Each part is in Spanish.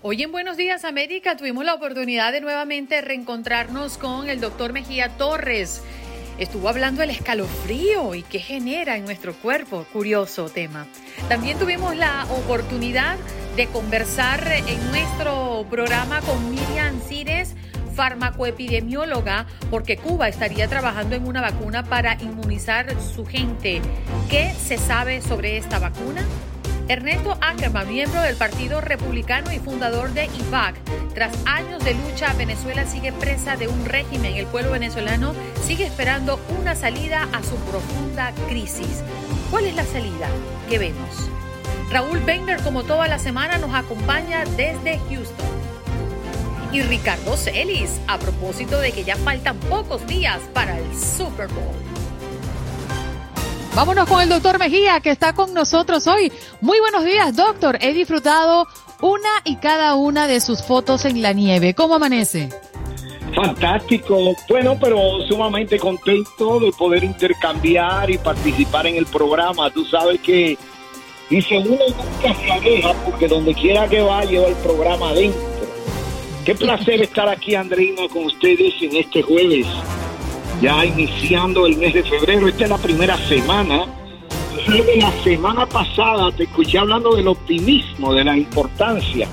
Hoy en Buenos Días América tuvimos la oportunidad de nuevamente reencontrarnos con el doctor Mejía Torres. Estuvo hablando del escalofrío y qué genera en nuestro cuerpo. Curioso tema. También tuvimos la oportunidad de conversar en nuestro programa con Miriam Cires, farmacoepidemióloga, porque Cuba estaría trabajando en una vacuna para inmunizar su gente. ¿Qué se sabe sobre esta vacuna? Ernesto Ackerman, miembro del Partido Republicano y fundador de IVAC. Tras años de lucha, Venezuela sigue presa de un régimen. El pueblo venezolano sigue esperando una salida a su profunda crisis. ¿Cuál es la salida? ¿Qué vemos? Raúl Bender, como toda la semana, nos acompaña desde Houston. Y Ricardo Celis, a propósito de que ya faltan pocos días para el Super Bowl. Vámonos con el doctor Mejía, que está con nosotros hoy. Muy buenos días, doctor. He disfrutado una y cada una de sus fotos en la nieve. ¿Cómo amanece? Fantástico. Bueno, pero sumamente contento de poder intercambiar y participar en el programa. Tú sabes que dice uno nunca se aleja porque donde quiera que va lleva el programa adentro. Qué placer estar aquí, Andreina, con ustedes en este jueves ya iniciando el mes de febrero. Esta es la primera semana. La semana pasada te escuché hablando del optimismo, de la importancia.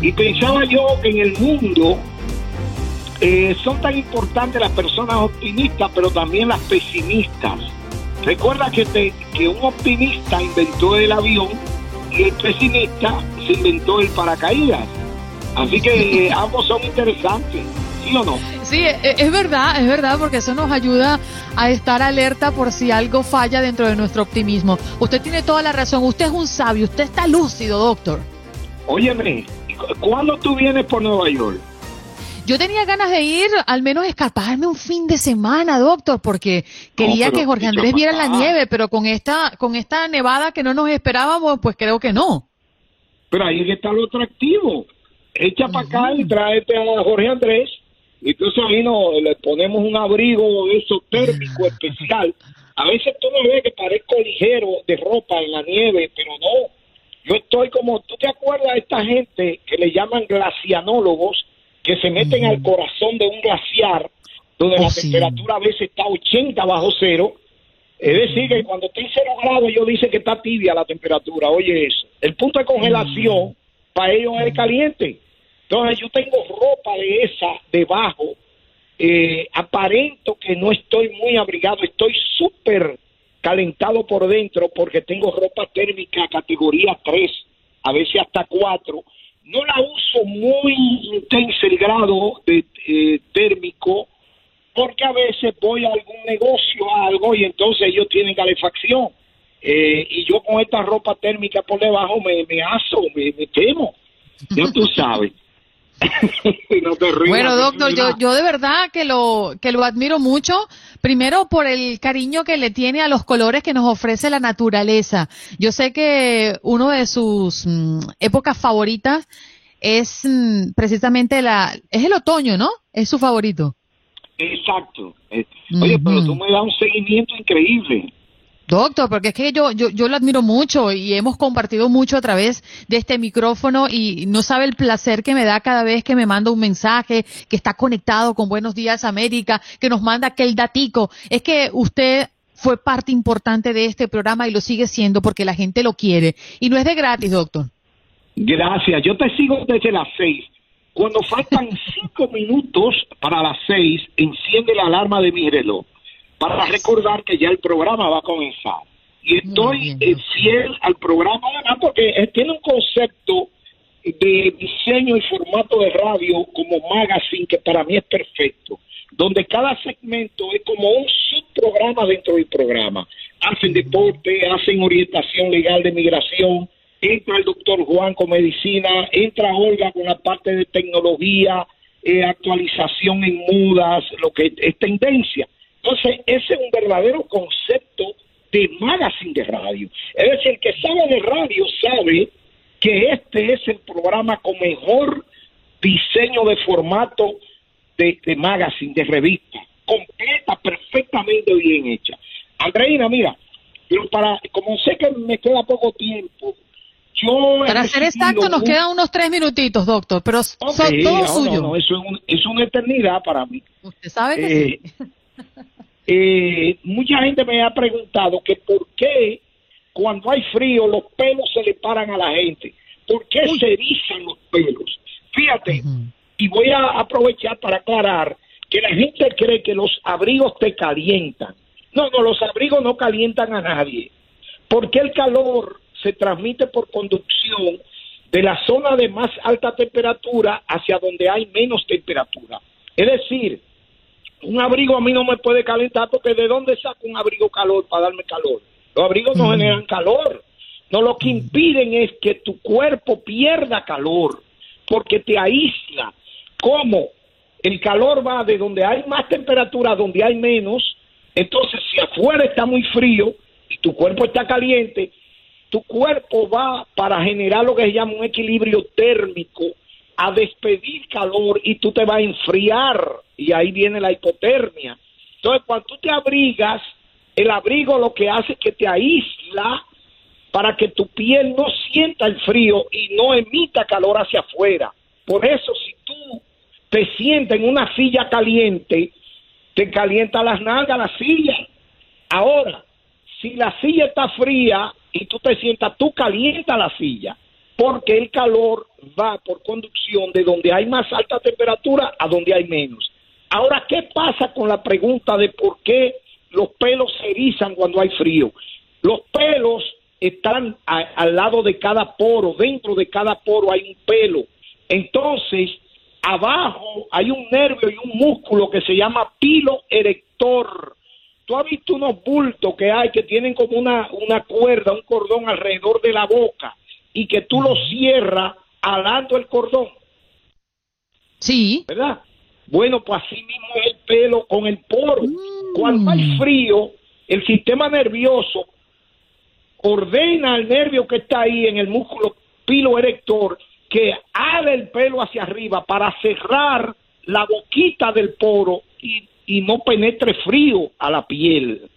Y pensaba yo que en el mundo eh, son tan importantes las personas optimistas, pero también las pesimistas. Recuerda que, que un optimista inventó el avión y el pesimista se inventó el paracaídas. Así que eh, ambos son interesantes, ¿sí o no? Sí, e, e, es verdad, es verdad, porque eso nos ayuda a estar alerta por si algo falla dentro de nuestro optimismo. Usted tiene toda la razón, usted es un sabio, usted está lúcido, doctor. Óyeme, ¿cuándo tú vienes por Nueva York? Yo tenía ganas de ir, al menos escaparme un fin de semana, doctor, porque quería que Jorge Andrés viera la nieve, pero con esta, con esta nevada que no nos esperábamos, pues creo que no. Pero ahí está lo atractivo. Echa para acá y tráete a Jorge Andrés entonces ahí no, le ponemos un abrigo de eso térmico especial. A veces tú me ves que parezco ligero de ropa en la nieve, pero no. Yo estoy como, ¿tú te acuerdas de esta gente que le llaman glacianólogos, que se meten al corazón de un glaciar, donde la oh, temperatura a veces está 80 bajo cero? Es decir, que cuando está en cero grados, ellos dicen que está tibia la temperatura. Oye, eso. El punto de congelación para ellos es caliente. Entonces yo tengo ropa de esa debajo, eh, aparento que no estoy muy abrigado, estoy súper calentado por dentro porque tengo ropa térmica categoría 3, a veces hasta 4. No la uso muy intenso el grado de eh, térmico porque a veces voy a algún negocio, a algo, y entonces ellos tienen calefacción. Eh, y yo con esta ropa térmica por debajo me, me aso, me, me temo. Ya tú sabes. bueno, doctor, yo, yo de verdad que lo, que lo admiro mucho. Primero por el cariño que le tiene a los colores que nos ofrece la naturaleza. Yo sé que uno de sus mm, épocas favoritas es mm, precisamente la, es el otoño, ¿no? Es su favorito. Exacto. Eh, oye, pero tú me das un seguimiento increíble. Doctor, porque es que yo, yo, yo lo admiro mucho y hemos compartido mucho a través de este micrófono y no sabe el placer que me da cada vez que me manda un mensaje, que está conectado con Buenos Días América, que nos manda aquel datico. Es que usted fue parte importante de este programa y lo sigue siendo porque la gente lo quiere. Y no es de gratis, doctor. Gracias. Yo te sigo desde las seis. Cuando faltan cinco minutos para las seis, enciende la alarma de mi reloj para recordar que ya el programa va a comenzar. Y estoy eh, fiel al programa además porque tiene un concepto de diseño y formato de radio como magazine que para mí es perfecto, donde cada segmento es como un subprograma dentro del programa. Hacen deporte, hacen orientación legal de migración, entra el doctor Juan con medicina, entra Olga con la parte de tecnología, eh, actualización en mudas, lo que es tendencia. Entonces, ese es un verdadero concepto de magazine de radio. Es decir, el que sabe de radio sabe que este es el programa con mejor diseño de formato de, magazine, de revista, completa, perfectamente bien hecha. Andreina, mira, pero para, como sé que me queda poco tiempo, yo Para ser exacto, nos quedan unos tres minutitos, doctor, pero son todos suyos. No, eso es, una eternidad para mí. Usted sabe que eh, eh, mucha gente me ha preguntado que por qué cuando hay frío los pelos se le paran a la gente. ¿Por qué se erizan los pelos? Fíjate, y voy a aprovechar para aclarar que la gente cree que los abrigos te calientan. No, no, los abrigos no calientan a nadie. Porque el calor se transmite por conducción de la zona de más alta temperatura hacia donde hay menos temperatura. Es decir, un abrigo a mí no me puede calentar porque ¿de dónde saco un abrigo calor para darme calor? Los abrigos no generan calor. No, lo que impiden es que tu cuerpo pierda calor porque te aísla. ¿Cómo? El calor va de donde hay más temperatura a donde hay menos. Entonces, si afuera está muy frío y tu cuerpo está caliente, tu cuerpo va para generar lo que se llama un equilibrio térmico a despedir calor y tú te vas a enfriar y ahí viene la hipotermia. Entonces, cuando tú te abrigas, el abrigo lo que hace es que te aísla para que tu piel no sienta el frío y no emita calor hacia afuera. Por eso, si tú te sientas en una silla caliente, te calienta las nalgas la silla. Ahora, si la silla está fría y tú te sientas, tú calienta la silla, porque el calor va por conducción de donde hay más alta temperatura a donde hay menos. Ahora, ¿qué pasa con la pregunta de por qué los pelos se erizan cuando hay frío? Los pelos están al lado de cada poro, dentro de cada poro hay un pelo. Entonces, abajo hay un nervio y un músculo que se llama pilo erector. Tú has visto unos bultos que hay que tienen como una, una cuerda, un cordón alrededor de la boca y que tú lo cierras alando el cordón. Sí. ¿Verdad? Bueno, pues así mismo es el pelo con el poro. Cuando hay mm. frío, el sistema nervioso ordena al nervio que está ahí en el músculo pilo erector que ale el pelo hacia arriba para cerrar la boquita del poro y, no penetre frío a la piel.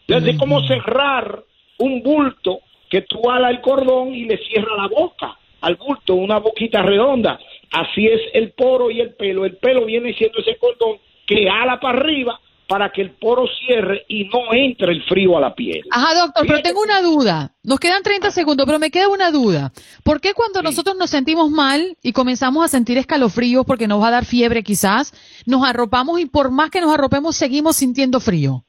Entonces, es como cerrar un bulto que tú ala el cordón y le cierra la boca al bulto, una boquita redonda. Así es el poro y el pelo. El pelo viene siendo ese cordón que ala para arriba para que el poro cierre y no entre el frío a la piel. Ajá, doctor, pero tengo una duda. Nos quedan 30 segundos, pero me queda una duda. ¿Por qué cuando nosotros nos sentimos mal y comenzamos a sentir escalofríos porque nos va a dar fiebre quizás, nos arropamos y por más que nos arropemos seguimos sintiendo frío?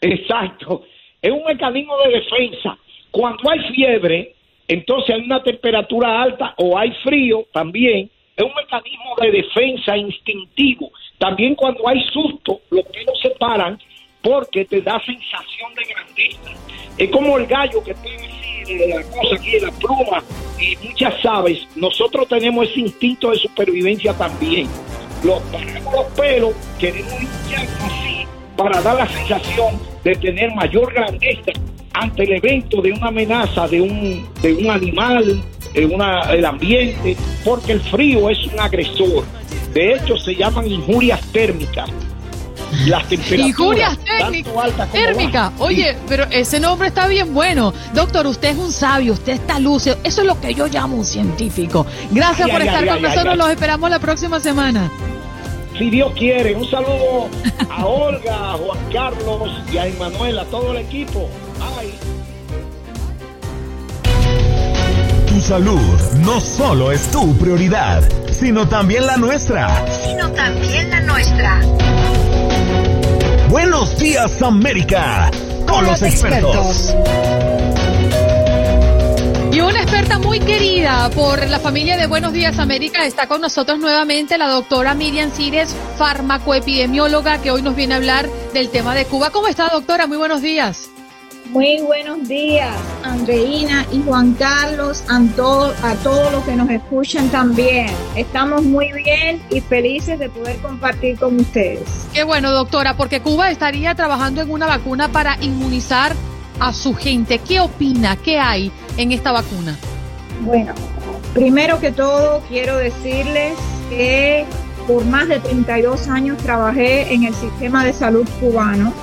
Exacto. Es un mecanismo de defensa. Cuando hay fiebre, entonces hay una temperatura alta o hay frío también. Es un mecanismo de defensa instintivo también cuando hay susto, los pelos se paran porque te da sensación de grandeza. Es como el gallo que puede decir la cosa aquí, la pluma y muchas aves. Nosotros tenemos ese instinto de supervivencia también. Los pelos, queremos limpiar así para dar la sensación de tener mayor grandeza ante el evento de una amenaza de un, de un animal, de una, el ambiente, porque el frío es un agresor. De hecho, se llaman injurias térmicas. Las temperaturas injurias térmicas. Oye, pero ese nombre está bien bueno. Doctor, usted es un sabio, usted está lúcido. Eso es lo que yo llamo un científico. Gracias por estar con nosotros. Los esperamos la próxima semana. Si Dios quiere, un saludo a Olga, a Juan Carlos y a Emanuel, a todo el equipo. Salud no solo es tu prioridad sino también la nuestra. Sino también la nuestra. Buenos días América, con, los, expertos. Y una experta muy querida por la familia de Buenos Días América está con nosotros nuevamente la doctora Miriam Cires, farmacoepidemióloga, que hoy nos viene a hablar del tema de Cuba. ¿Cómo está, doctora? Muy buenos días. Muy buenos días, Andreina y Juan Carlos, a, a todos los que nos escuchan también. Estamos muy bien y felices de poder compartir con ustedes. Qué bueno, doctora, porque Cuba estaría trabajando en una vacuna para inmunizar a su gente. ¿Qué opina? ¿Qué hay en esta vacuna? Bueno, primero que todo quiero decirles que por más de 32 años trabajé en el sistema de salud cubano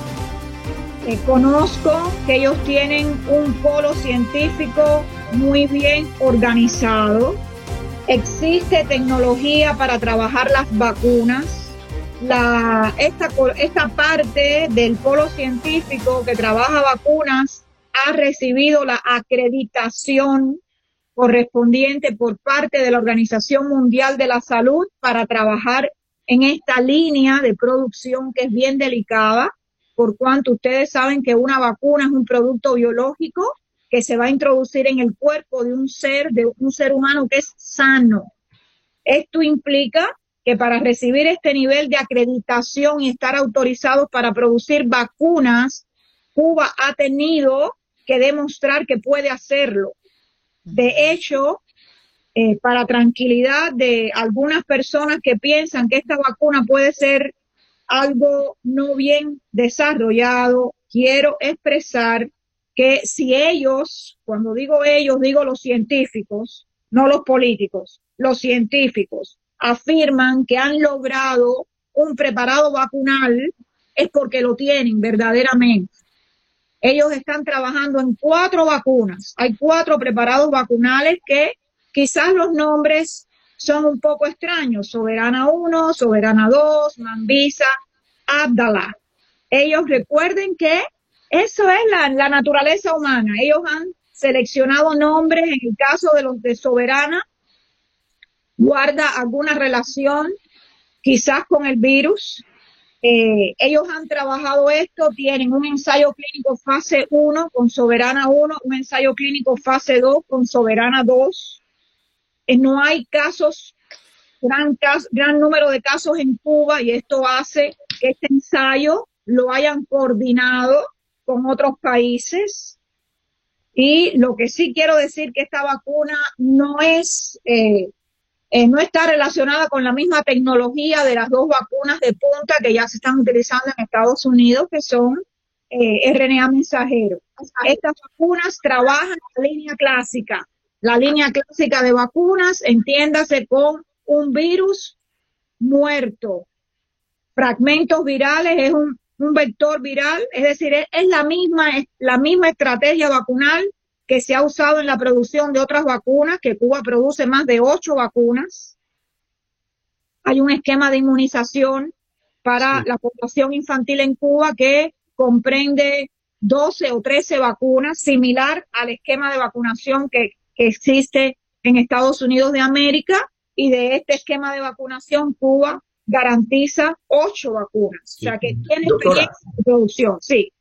conozco que ellos tienen un polo científico muy bien organizado. Existe tecnología para trabajar las vacunas. La, esta, esta parte del polo científico que trabaja vacunas ha recibido la acreditación correspondiente por parte de la Organización Mundial de la Salud para trabajar en esta línea de producción que es bien delicada, por cuanto ustedes saben que una vacuna es un producto biológico que se va a introducir en el cuerpo de un ser, de un ser humano que es sano. Esto implica que para recibir este nivel de acreditación y estar autorizados para producir vacunas, Cuba ha tenido que demostrar que puede hacerlo. De hecho, eh, para tranquilidad de algunas personas que piensan que esta vacuna puede ser algo no bien desarrollado, quiero expresar que si ellos, cuando digo ellos, digo los científicos, no los políticos, los científicos, afirman que han logrado un preparado vacunal, es porque lo tienen verdaderamente. Ellos están trabajando en cuatro vacunas. Hay cuatro preparados vacunales que quizás los nombres son un poco extraños. Soberana 1, Soberana 2, Mambisa, Abdala. Ellos recuerden que eso es la, la naturaleza humana. Ellos han seleccionado nombres, en el caso de los de Soberana, guarda alguna relación quizás con el virus, eh, ellos han trabajado esto, tienen un ensayo clínico fase 1 con Soberana 1, un ensayo clínico fase 2 con Soberana 2. Eh, no hay casos, gran, gran número de casos en Cuba y esto hace que este ensayo lo hayan coordinado con otros países. Y lo que sí quiero decir que esta vacuna no es eh, eh, no está relacionada con la misma tecnología de las dos vacunas de punta que ya se están utilizando en Estados Unidos, que son eh, RNA mensajero. Estas vacunas trabajan en la línea clásica. La línea clásica de vacunas, entiéndase con un virus muerto. Fragmentos virales es un, vector viral, es decir, es, es la misma, es la misma estrategia vacunal que se ha usado en la producción de otras vacunas, que Cuba produce más de ocho vacunas. Hay un esquema de inmunización para la población infantil en Cuba que comprende 12 o 13 vacunas, similar al esquema de vacunación que, existe en Estados Unidos de América. Y de este esquema de vacunación, Cuba garantiza ocho vacunas. O sea que tiene experiencia de producción, sí.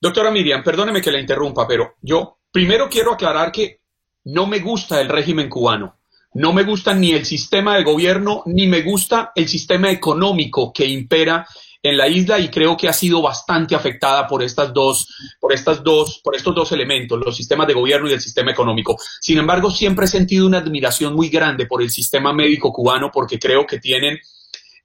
Doctora Miriam, perdóneme que la interrumpa, pero yo Primero quiero aclarar que no me gusta el régimen cubano. No me gusta ni el sistema de gobierno, ni me gusta el sistema económico que impera en la isla y creo que ha sido bastante afectada por estas dos, por estas dos, por estos dos elementos, los sistemas de gobierno y el sistema económico. Sin embargo, siempre he sentido una admiración muy grande por el sistema médico cubano porque creo que tienen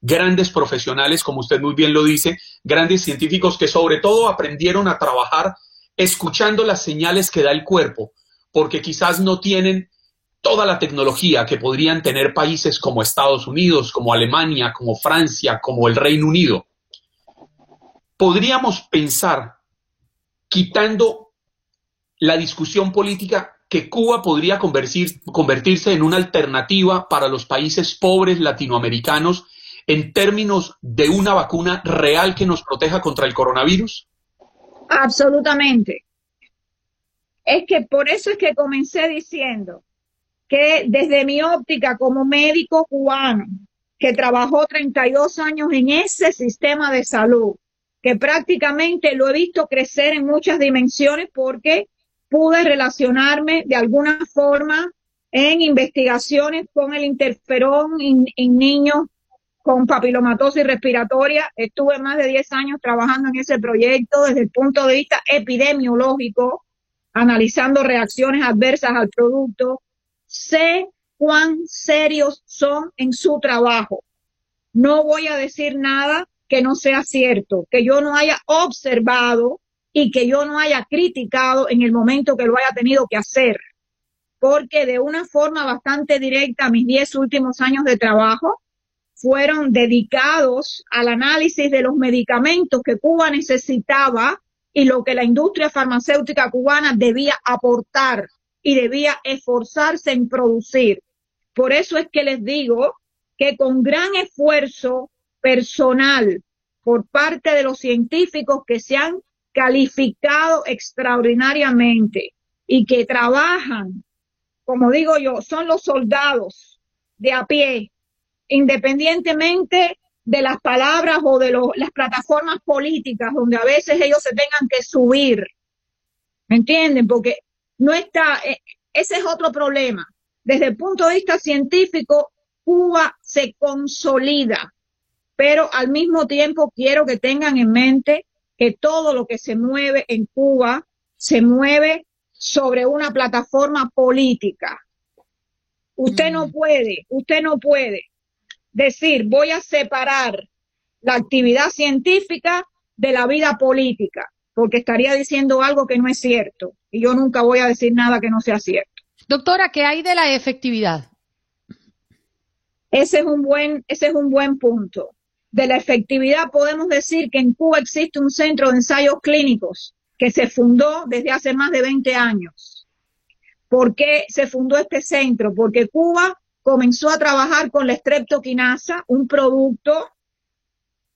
grandes profesionales, como usted muy bien lo dice, grandes científicos que sobre todo aprendieron a trabajar escuchando las señales que da el cuerpo, porque quizás no tienen toda la tecnología que podrían tener países como Estados Unidos, como Alemania, como Francia, como el Reino Unido. Podríamos pensar, quitando la discusión política, que Cuba podría convertirse en una alternativa para los países pobres latinoamericanos en términos de una vacuna real que nos proteja contra el coronavirus? Absolutamente. Es que por eso es que comencé diciendo que desde mi óptica como médico cubano, que trabajó 32 años en ese sistema de salud, que prácticamente lo he visto crecer en muchas dimensiones porque pude relacionarme de alguna forma en investigaciones con el interferón en niños con papilomatosis respiratoria. Estuve más de 10 años trabajando en ese proyecto desde el punto de vista epidemiológico, analizando reacciones adversas al producto. Sé cuán serios son en su trabajo. No voy a decir nada que no sea cierto, que yo no haya observado y que yo no haya criticado en el momento que lo haya tenido que hacer. Porque de una forma bastante directa, mis 10 últimos años de trabajo, fueron dedicados al análisis de los medicamentos que Cuba necesitaba y lo que la industria farmacéutica cubana debía aportar y debía esforzarse en producir. Por eso es que les digo que con gran esfuerzo personal por parte de los científicos que se han calificado extraordinariamente y que trabajan, como digo yo, son los soldados de a pie, independientemente de las palabras o de las plataformas políticas donde a veces ellos se tengan que subir. ¿Me entienden? Porque no está, eh, ese es otro problema. Desde el punto de vista científico, Cuba se consolida, pero al mismo tiempo quiero que tengan en mente que todo lo que se mueve en Cuba se mueve sobre una plataforma política. Usted no mm. puede, usted no puede decir voy a separar la actividad científica de la vida política, porque estaría diciendo algo que no es cierto y yo nunca voy a decir nada que no sea cierto. Doctora, ¿qué hay de la efectividad? Ese es un buen, ese es un buen punto. De la efectividad podemos decir que en Cuba existe un centro de ensayos clínicos que se fundó desde hace más de 20 años. ¿Por qué se fundó este centro? Porque Cuba comenzó a trabajar con la streptokinasa, un producto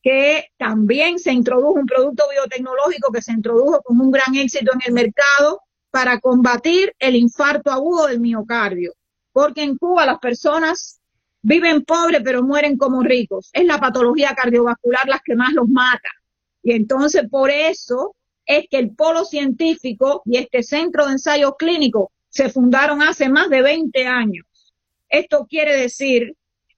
que también se introdujo, un producto biotecnológico que se introdujo con un gran éxito en el mercado para combatir el infarto agudo del miocardio. Porque en Cuba las personas viven pobres pero mueren como ricos. Es la patología cardiovascular las que más los mata. Y entonces por eso es que el polo científico y este centro de ensayo clínico se fundaron hace más de 20 años. Esto quiere decir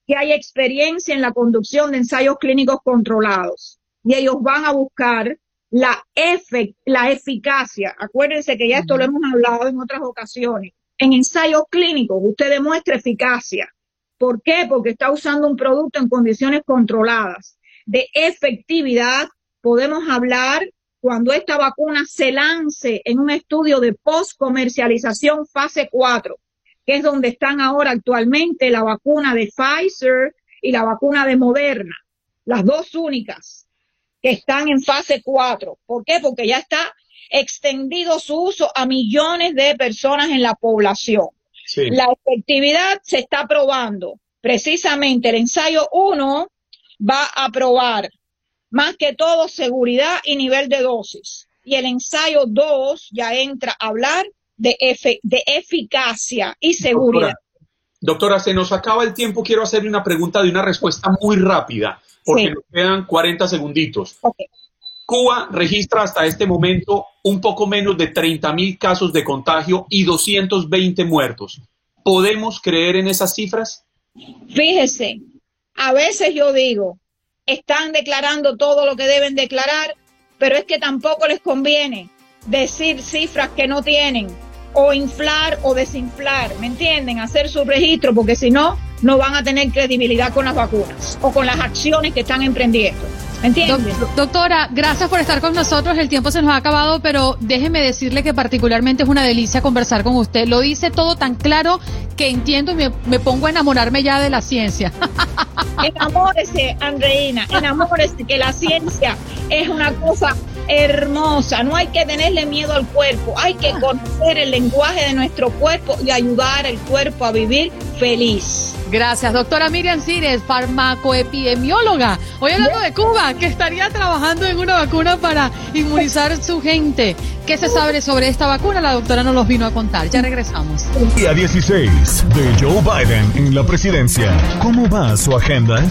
que hay experiencia en la conducción de ensayos clínicos controlados y ellos van a buscar la, la eficacia. Acuérdense que ya esto lo hemos hablado en otras ocasiones. En ensayos clínicos usted demuestra eficacia. ¿Por qué? Porque está usando un producto en condiciones controladas. De efectividad podemos hablar cuando esta vacuna se lance en un estudio de post-comercialización fase 4 que es donde están ahora actualmente la vacuna de Pfizer y la vacuna de Moderna, las dos únicas que están en fase 4. ¿Por qué? Porque ya está extendido su uso a millones de personas en la población. La efectividad se está probando. Precisamente el ensayo 1 va a probar más que todo seguridad y nivel de dosis. Y el ensayo 2 ya entra a hablar de, de eficacia y seguridad. Doctora, se nos acaba el tiempo. Quiero hacerle una pregunta de una respuesta muy rápida, porque nos quedan 40 segunditos. Cuba registra hasta este momento un poco menos de 30 mil casos de contagio y 220 muertos. ¿Podemos creer en esas cifras? Fíjese, a veces yo digo, están declarando todo lo que deben declarar, pero es que tampoco les conviene decir cifras que no tienen o inflar o desinflar, ¿me entienden? Hacer su registro, porque si no, no van a tener credibilidad con las vacunas o con las acciones que están emprendiendo. ¿Me entienden? doctora, gracias por estar con nosotros. El tiempo se nos ha acabado, pero déjeme decirle que particularmente es una delicia conversar con usted. Lo dice todo tan claro que entiendo y me, me pongo a enamorarme ya de la ciencia. Enamórese, Andreina, enamórese que la ciencia es una cosa hermosa. No hay que tenerle miedo al cuerpo, hay que conocer el lenguaje de nuestro cuerpo y ayudar al cuerpo a vivir feliz. Gracias, doctora Miriam Cires, farmacoepidemióloga. Hoy hablando de Cuba, que estaría trabajando en una vacuna para inmunizar su gente. ¿Qué se sabe sobre esta vacuna? La doctora nos los vino a contar. Ya regresamos. Día 16 de Joe Biden en la presidencia. ¿Cómo va su agenda?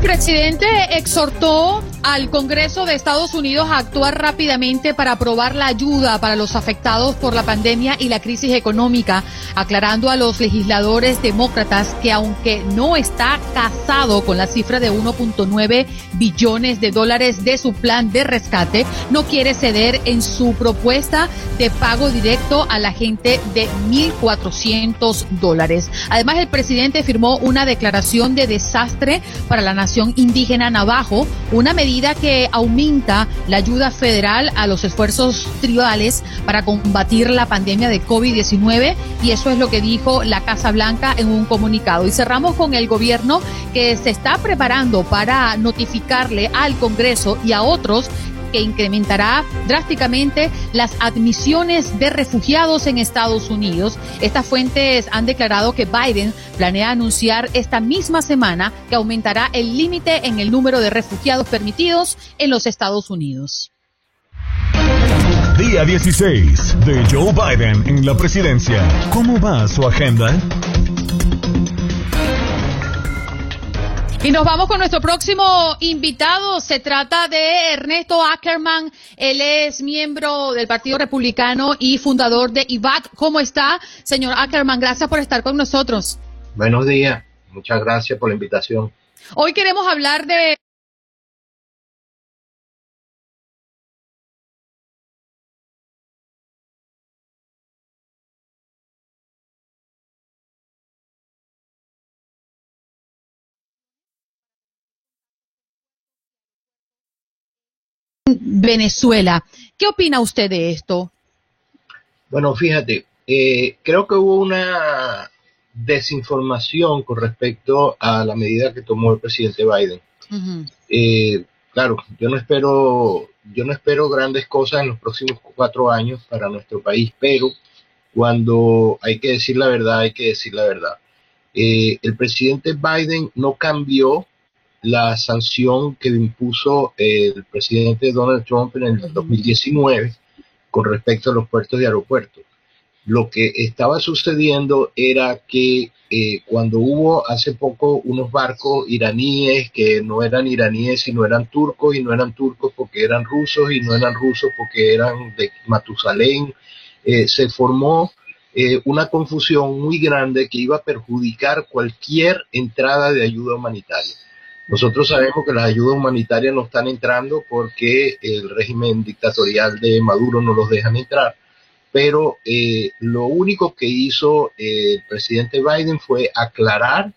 Presidente exhortó al Congreso de Estados Unidos a actuar rápidamente para aprobar la ayuda para los afectados por la pandemia y la crisis económica, aclarando a los legisladores demócratas que aunque no está casado con la cifra de 1.9 billones de dólares de su plan de rescate, no quiere ceder en su propuesta de pago directo a la gente de 1.400 dólares. Además, el presidente firmó una declaración de desastre para la nación indígena Navajo, una medida que aumenta la ayuda federal a los esfuerzos tribales para combatir la pandemia de COVID-19 y eso es lo que dijo la Casa Blanca en un comunicado. Y cerramos con el gobierno que se está preparando para notificarle al Congreso y a otros que incrementará drásticamente las admisiones de refugiados en Estados Unidos. Estas fuentes han declarado que Biden planea anunciar esta misma semana que aumentará el límite en el número de refugiados permitidos en los Estados Unidos. Día 16 de Joe Biden en la presidencia. ¿Cómo va su agenda? Y nos vamos con nuestro próximo invitado. Se trata de Ernesto Ackerman. Él es miembro del Partido Republicano y fundador de IVAC. ¿Cómo está, señor Ackerman? Gracias por estar con nosotros. Buenos días. Muchas gracias por la invitación. Hoy queremos hablar de Venezuela. ¿Qué opina usted de esto? Bueno, fíjate, eh, creo que hubo una desinformación con respecto a la medida que tomó el presidente Biden. Eh, claro, yo no espero, yo no espero grandes cosas en los próximos cuatro años para nuestro país, pero cuando hay que decir la verdad, hay que decir la verdad. Eh, el presidente Biden no cambió la sanción que impuso el presidente Donald Trump en el 2019 con respecto a los puertos y aeropuertos. Lo que estaba sucediendo era que eh, cuando hubo hace poco unos barcos iraníes que no eran iraníes sino eran turcos y no eran turcos porque eran rusos y no eran rusos porque eran de Matusalén, eh, se formó eh, una confusión muy grande que iba a perjudicar cualquier entrada de ayuda humanitaria. Nosotros sabemos que las ayudas humanitarias no están entrando porque el régimen dictatorial de Maduro no los dejan entrar, pero eh, lo único que hizo eh, el presidente Biden fue aclarar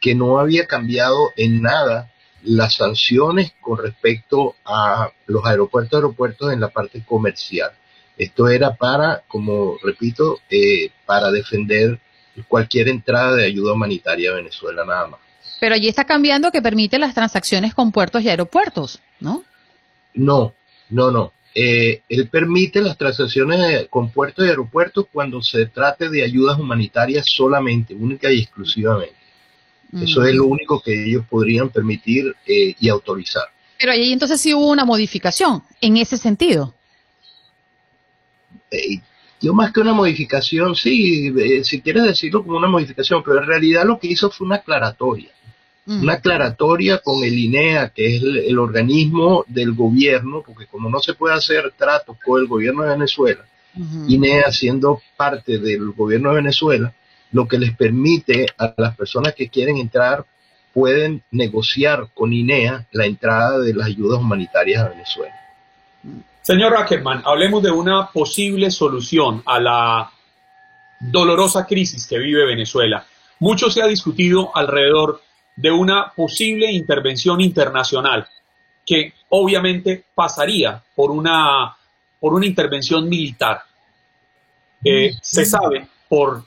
que no había cambiado en nada las sanciones con respecto a los aeropuertos aeropuertos en la parte comercial. Esto era para, como repito, eh, para defender cualquier entrada de ayuda humanitaria a Venezuela nada más. Pero allí está cambiando que permite las transacciones con puertos y aeropuertos, ¿no? No, no, no. Eh, él permite las transacciones con puertos y aeropuertos cuando se trate de ayudas humanitarias solamente, única y exclusivamente. Eso es lo mm. único que ellos podrían permitir eh, y autorizar. Pero allí entonces sí hubo una modificación en ese sentido. Eh, yo más que una modificación, sí, si quieres decirlo como una modificación, pero en realidad lo que hizo fue una aclaratoria una aclaratoria con el INEA, que es el, organismo del gobierno, porque como no se puede hacer tratos con el gobierno de Venezuela, INEA siendo parte del gobierno de Venezuela, lo que les permite a las personas que quieren entrar pueden negociar con INEA la entrada de las ayudas humanitarias a Venezuela. Señor Ackerman, hablemos de una posible solución a la dolorosa crisis que vive Venezuela. Mucho se ha discutido alrededor de una posible intervención internacional que obviamente pasaría por una, por una intervención militar. Eh, se sabe por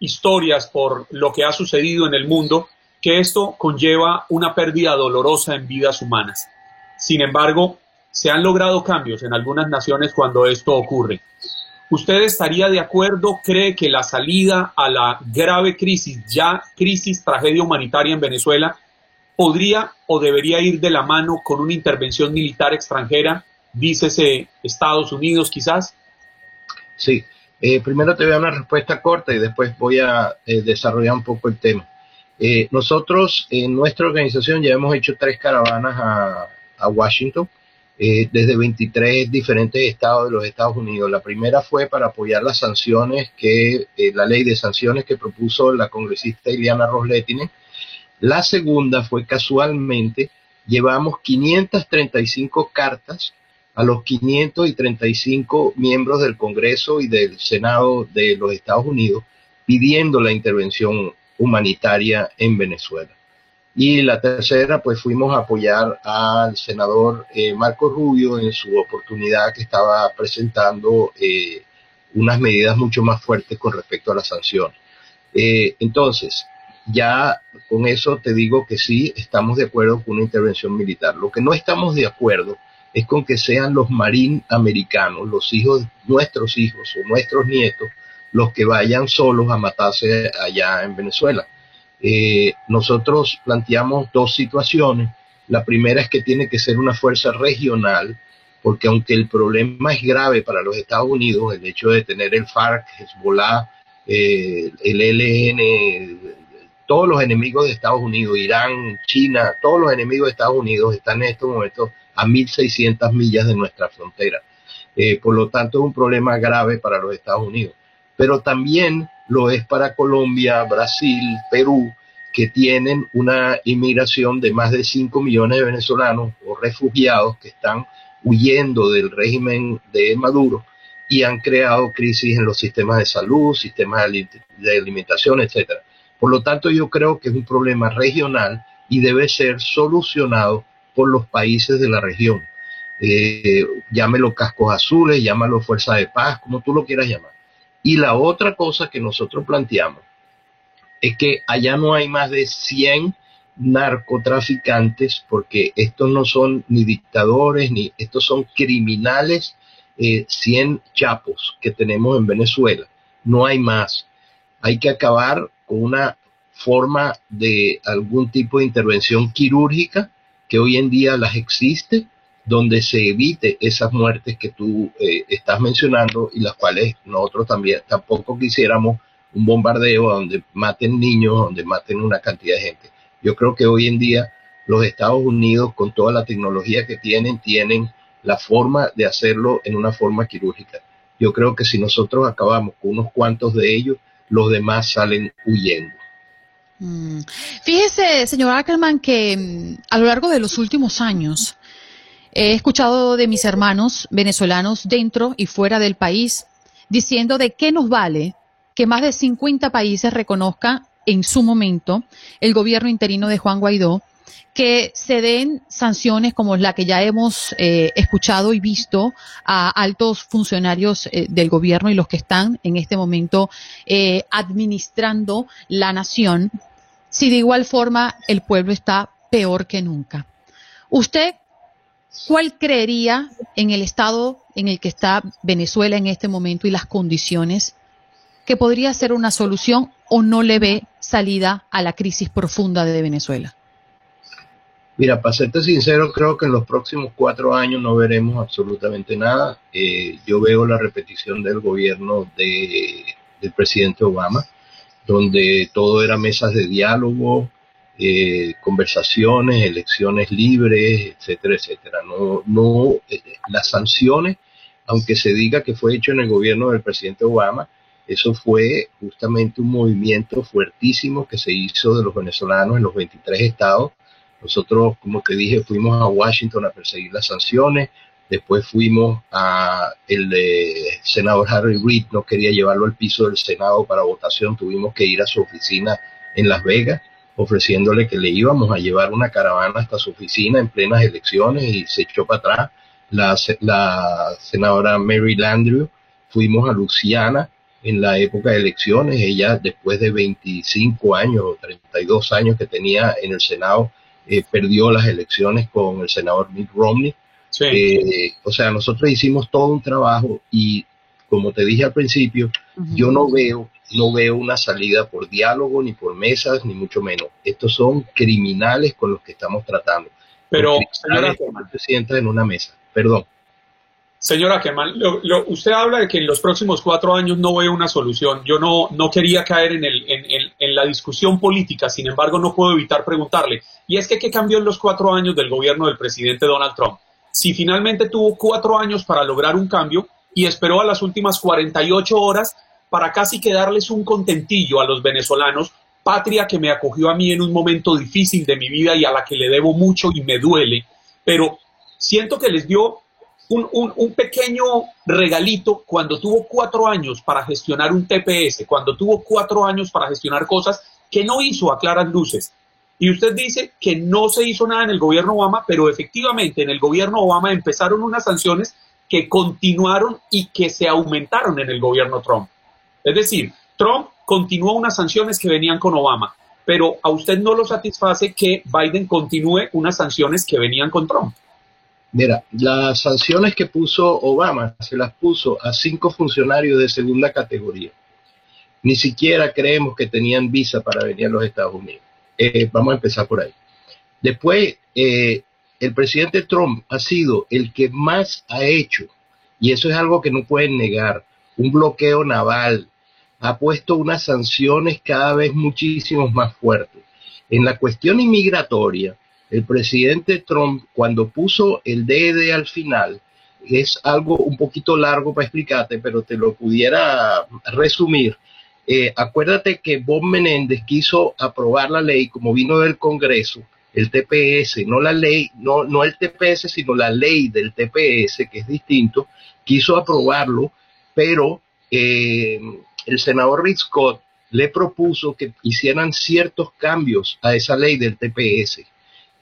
historias, por lo que ha sucedido en el mundo, que esto conlleva una pérdida dolorosa en vidas humanas. Sin embargo, se han logrado cambios en algunas naciones cuando esto ocurre. ¿Usted estaría de acuerdo? ¿Cree que la salida a la grave crisis, ya crisis, tragedia humanitaria en Venezuela, podría o debería ir de la mano con una intervención militar extranjera, dícese Estados Unidos quizás? Sí, eh, primero te voy a dar una respuesta corta y después voy a eh, desarrollar un poco el tema. Eh, nosotros en nuestra organización ya hemos hecho tres caravanas a Washington eh, desde 23 diferentes estados de los Estados Unidos. La primera fue para apoyar las sanciones que, eh, la ley de sanciones que propuso la congresista Ileana Rosletine. La segunda fue casualmente, llevamos 535 cartas a los 535 miembros del Congreso y del Senado de los Estados Unidos pidiendo la intervención humanitaria en Venezuela. Y la tercera, pues fuimos a apoyar al senador eh, Marco Rubio en su oportunidad que estaba presentando eh, unas medidas mucho más fuertes con respecto a las sanciones. Eh, entonces, ya con eso te digo que sí, estamos de acuerdo con una intervención militar. Lo que no estamos de acuerdo es con que sean los marín americanos, los hijos, nuestros hijos o nuestros nietos, los que vayan solos a matarse allá en Venezuela. Eh, nosotros planteamos dos situaciones. La primera es que tiene que ser una fuerza regional, porque aunque el problema es grave para los Estados Unidos, el hecho de tener el FARC, Hezbollah, eh, el ELN, todos los enemigos de Estados Unidos, Irán, China, todos los enemigos de Estados Unidos están en estos momentos a 1.600 millas de nuestra frontera. Eh, por lo tanto, es un problema grave para los Estados Unidos. Pero también lo es para Colombia, Brasil, Perú, que tienen una inmigración de más de 5 millones de venezolanos o refugiados que están huyendo del régimen de Maduro y han creado crisis en los sistemas de salud, sistemas de alimentación, etcétera. Por lo tanto, yo creo que es un problema regional y debe ser solucionado por los países de la región. Eh, llámelo cascos azules, llámalo fuerza de paz, como tú lo quieras llamar. Y la otra cosa que nosotros planteamos es que allá no hay más de 100 narcotraficantes, porque estos no son ni dictadores, ni estos son criminales, 100 eh, chapos que tenemos en Venezuela. No hay más. Hay que acabar con una forma de algún tipo de intervención quirúrgica que hoy en día las existe, donde se evite esas muertes que tú eh, estás mencionando y las cuales nosotros también tampoco quisiéramos un bombardeo donde maten niños, donde maten una cantidad de gente. Yo creo que hoy en día los Estados Unidos, con toda la tecnología que tienen, tienen la forma de hacerlo en una forma quirúrgica. Yo creo que si nosotros acabamos con unos cuantos de ellos, los demás salen huyendo. Mm. Fíjese, señor Ackerman, que mm, a lo largo de los últimos años he escuchado de mis hermanos venezolanos dentro y fuera del país diciendo de qué nos vale que más de 50 países reconozcan en su momento el gobierno interino de Juan Guaidó, que se den sanciones como la que ya hemos eh, escuchado y visto a altos funcionarios eh, del gobierno y los que están en este momento eh, administrando la nación, si de igual forma el pueblo está peor que nunca. ¿Usted cuál creería en el estado en el que está Venezuela en este momento y las condiciones que podría ser una solución o no le ve salida a la crisis profunda de Venezuela? Mira, para serte sincero, creo que en los próximos cuatro años no veremos absolutamente nada. Eh, yo veo la repetición del gobierno de, del presidente Obama, donde todo era mesas de diálogo, eh, conversaciones, elecciones libres, etcétera, etcétera. No, no, eh, las sanciones, aunque se diga que fue hecho en el gobierno del presidente Obama, eso fue justamente un movimiento fuertísimo que se hizo de los venezolanos en los 23 estados. Nosotros, como te dije, fuimos a Washington a perseguir las sanciones. Después fuimos a el senador Harry Reid, no quería llevarlo al piso del Senado para votación. Tuvimos que ir a su oficina en Las Vegas ofreciéndole que le íbamos a llevar una caravana hasta su oficina en plenas elecciones y se echó para atrás. La, la senadora Mary Landrieu, fuimos a Luciana en la época de elecciones. Ella, después de 25 años o 32 años que tenía en el Senado, eh, perdió las elecciones con el senador Mitt Romney. Eh, o sea, nosotros hicimos todo un trabajo y, como te dije al principio, yo no veo, no veo una salida por diálogo, ni por mesas, ni mucho menos. Estos son criminales con los que estamos tratando. Pero, señora, presidenta en una mesa. Perdón. Señora Kemal, usted habla de que en los próximos cuatro años no veo una solución. Yo no, no quería caer en, el, en, en, la discusión política, sin embargo no puedo evitar preguntarle. Y es que, ¿qué cambió en los cuatro años del gobierno del presidente Donald Trump? Si finalmente tuvo cuatro años para lograr un cambio y esperó a las últimas 48 horas para casi que darles un contentillo a los venezolanos, patria que me acogió a mí en un momento difícil de mi vida y a la que le debo mucho y me duele, pero siento que les dio un, pequeño regalito cuando tuvo cuatro años para gestionar un TPS, cuando tuvo cuatro años para gestionar cosas que no hizo a claras luces. Y usted dice que no se hizo nada en el gobierno Obama, pero efectivamente en el gobierno Obama empezaron unas sanciones que continuaron y que se aumentaron en el gobierno Trump. Es decir, Trump continuó unas sanciones que venían con Obama, pero a usted no lo satisface que Biden continúe unas sanciones que venían con Trump. Mira, las sanciones que puso Obama se las puso a cinco funcionarios de segunda categoría. Ni siquiera creemos que tenían visa para venir a los Estados Unidos. Eh, vamos a empezar por ahí. Después, eh, el presidente Trump ha sido el que más ha hecho, y eso es algo que no pueden negar, un bloqueo naval, ha puesto unas sanciones cada vez muchísimo más fuertes. En la cuestión inmigratoria, el presidente Trump, cuando puso el DED al final, es algo un poquito largo para explicarte, pero te lo pudiera resumir. Eh, acuérdate que Bob Menéndez quiso aprobar la ley como vino del Congreso, el TPS, no la ley, no, no el TPS, sino la ley del TPS, que es distinto, quiso aprobarlo, pero eh, el senador Rick Scott le propuso que hicieran ciertos cambios a esa ley del TPS.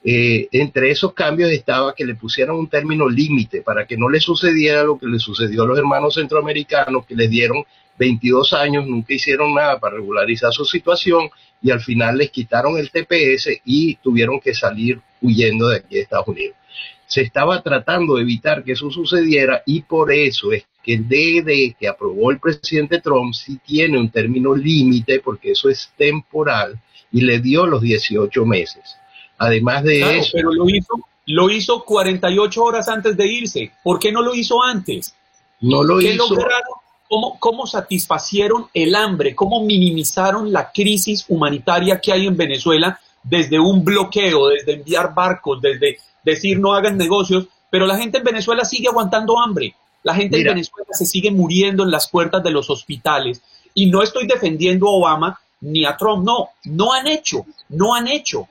Eh, entre esos cambios estaba que le pusieran un término límite para que no le sucediera lo que le sucedió a los hermanos centroamericanos que les dieron 22 años, nunca hicieron nada para regularizar su situación y al final les quitaron el TPS y tuvieron que salir huyendo de aquí de Estados Unidos. Se estaba tratando de evitar que eso sucediera y por eso es que el DED que aprobó el presidente Trump sí tiene un término límite porque eso es temporal y le dio los 18 meses. Además de eso... Pero lo hizo, lo hizo 48 horas antes de irse. ¿Por qué no lo hizo antes? No lo hizo. ¿Cómo, ¿Cómo satisfacieron el hambre? ¿Cómo minimizaron la crisis humanitaria que hay en Venezuela desde un bloqueo, desde enviar barcos, desde decir no hagan negocios? Pero la gente en Venezuela sigue aguantando hambre. La gente en Venezuela se sigue muriendo en las puertas de los hospitales. Y no estoy defendiendo a Obama ni a Trump, no, no han hecho, no han hecho.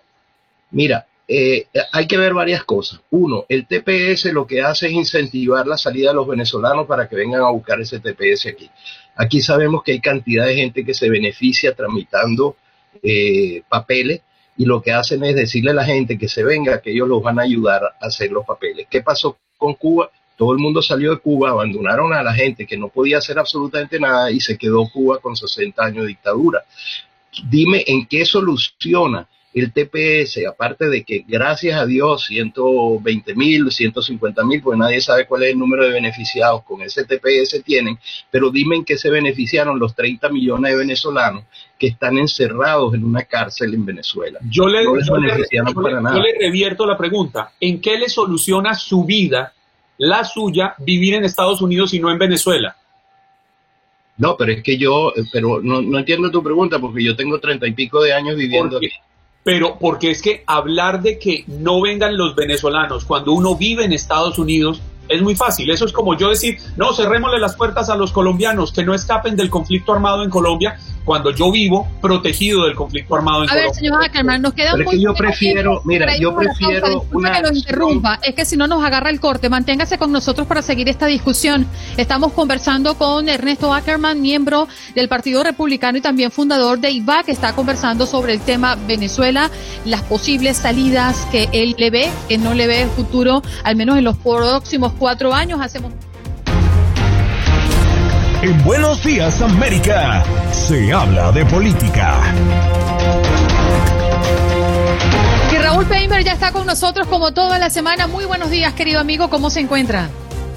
Mira, eh, hay que ver varias cosas. Uno, el TPS lo que hace es incentivar la salida de los venezolanos para que vengan a buscar ese TPS aquí. Aquí sabemos que hay cantidad de gente que se beneficia tramitando eh, papeles y lo que hacen es decirle a la gente que se venga, que ellos los van a ayudar a hacer los papeles. ¿Qué pasó con Cuba? Todo el mundo salió de Cuba, abandonaron a la gente que no podía hacer absolutamente nada y se quedó Cuba con 60 años de dictadura. Dime en qué soluciona el TPS, aparte de que gracias a Dios 120 mil, 150 mil, pues nadie sabe cuál es el número de beneficiados con ese TPS tienen, pero dime en qué se beneficiaron los 30 millones de venezolanos que están encerrados en una cárcel en Venezuela. Yo le, yo le revierto la pregunta, ¿en qué le soluciona su vida la suya vivir en Estados Unidos y no en Venezuela? No, pero es que yo, eh, pero no, no entiendo tu pregunta porque yo tengo treinta y pico de años viviendo aquí. Pero porque es que hablar de que no vengan los venezolanos cuando uno vive en Estados Unidos es muy fácil. Eso es como yo decir, no, cerrémosle las puertas a los colombianos que no escapen del conflicto armado en Colombia cuando yo vivo protegido del conflicto armado en a Colombia. A ver, señor Ackerman, nos queda un es que yo prefiero, mira, yo prefiero una que lo interrumpa, es que si no nos agarra el corte, manténgase con nosotros para seguir esta discusión. Estamos conversando con Ernesto Ackerman, miembro del Partido Republicano y también fundador de IVA, que está conversando sobre el tema Venezuela, las posibles salidas que él le ve, que no le ve el futuro, al menos en los próximos cuatro años. Hacemos en Buenos Días América se habla de política. Y Raúl Peimer ya está con nosotros como toda la semana. Muy buenos días, querido amigo. ¿Cómo se encuentra?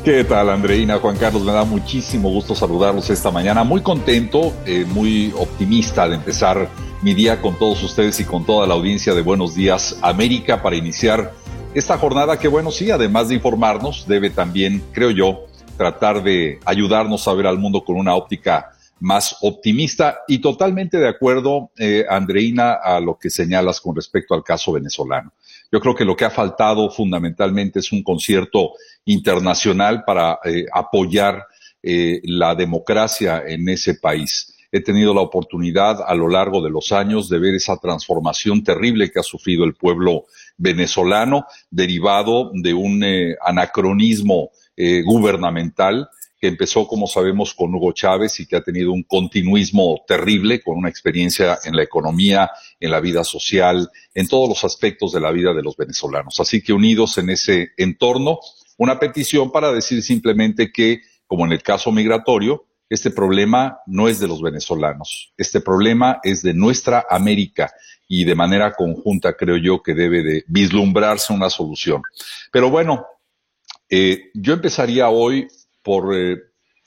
¿Qué tal, Andreina? Juan Carlos, me da muchísimo gusto saludarlos esta mañana. Muy contento, eh, muy optimista de empezar mi día con todos ustedes y con toda la audiencia de Buenos Días América para iniciar esta jornada que, bueno, sí, además de informarnos, debe también, creo yo, tratar de ayudarnos a ver al mundo con una óptica más optimista y totalmente de acuerdo, eh, Andreina, a lo que señalas con respecto al caso venezolano. Yo creo que lo que ha faltado fundamentalmente es un concierto internacional para eh, apoyar eh, la democracia en ese país. He tenido la oportunidad a lo largo de los años de ver esa transformación terrible que ha sufrido el pueblo venezolano, derivado de un anacronismo eh, gubernamental que empezó, como sabemos, con Hugo Chávez y que ha tenido un continuismo terrible, con una experiencia en la economía, en la vida social, en todos los aspectos de la vida de los venezolanos. Así que unidos en ese entorno, una petición para decir simplemente que, como en el caso migratorio, este problema no es de los venezolanos, este problema es de nuestra América y de manera conjunta creo yo que debe de vislumbrarse una solución. Pero bueno, Eh, yo empezaría hoy por eh,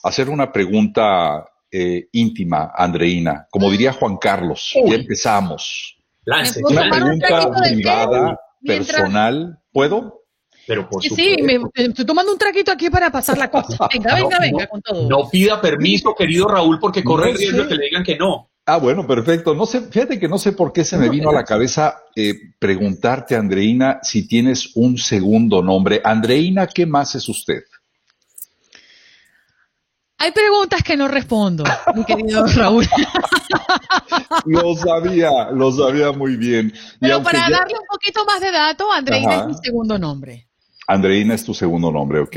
hacer una pregunta eh, íntima, Andreina. Como diría Juan Carlos, ya empezamos. Lance, ¿Me puedo Una un pregunta privada, Mientras- personal. ¿Puedo? pero por Sí, sí, me, estoy tomando un traguito aquí para pasar la cosa. Venga, venga, No, venga, no, con todo. No pida permiso, querido Raúl, porque corre No el riesgo de que le digan que no. Ah, bueno, perfecto. No sé, fíjate que no sé por qué se me vino a la cabeza eh, preguntarte, Andreina, si tienes un segundo nombre. Andreina, ¿qué más es usted? Hay preguntas que no respondo, mi querido Raúl. Lo sabía, lo sabía muy bien. Pero para ya- darle un poquito más de datos, Andreina Ajá. es mi segundo nombre. Andreina es tu segundo nombre, ok.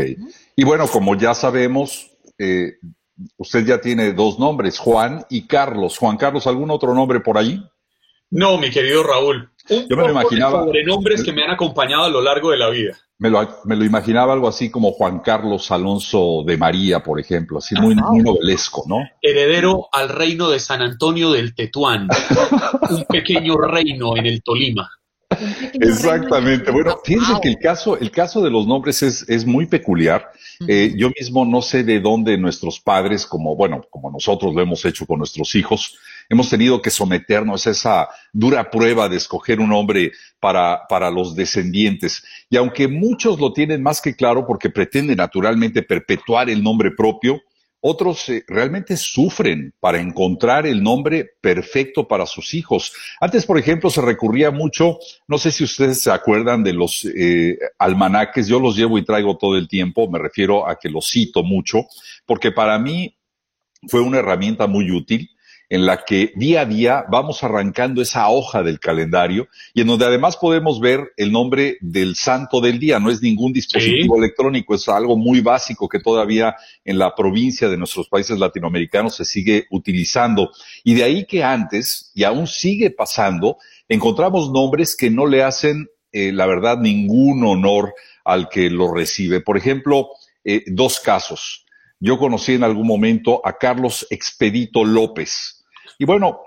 Y bueno, como ya sabemos, eh, usted ya tiene dos nombres, Juan y Carlos. Juan Carlos, ¿algún otro nombre por ahí? No, mi querido Raúl. Un Yo me lo imaginaba. sobrenombres que me han acompañado a lo largo de la vida. Me lo, me lo imaginaba algo así como Juan Carlos Alonso de María, por ejemplo, así muy, muy novelesco, ¿no? Heredero al reino de San Antonio del Tetuán, un pequeño reino en el Tolima. Exactamente. Bueno, fíjense Wow. que el caso, el caso de los nombres es, es muy peculiar. Eh, yo mismo no sé de dónde nuestros padres, como bueno, como nosotros lo hemos hecho con nuestros hijos, hemos tenido que someternos a esa dura prueba de escoger un nombre para, para los descendientes. Y aunque muchos lo tienen más que claro porque pretenden naturalmente perpetuar el nombre propio, otros eh, realmente sufren para encontrar el nombre perfecto para sus hijos. Antes, por ejemplo, se recurría mucho, no sé si ustedes se acuerdan de los eh, almanaques, yo los llevo y traigo todo el tiempo, me refiero a que los cito mucho, porque para mí fue una herramienta muy útil en la que día a día vamos arrancando esa hoja del calendario y en donde además podemos ver el nombre del santo del día. No es ningún dispositivo electrónico, es algo muy básico que todavía en la provincia de nuestros países latinoamericanos se sigue utilizando. Y de ahí que antes, y aún sigue pasando, encontramos nombres que no le hacen, eh, la verdad, ningún honor al que lo recibe. Por ejemplo, eh, dos casos. Yo conocí en algún momento a Carlos Expedito López. Y bueno,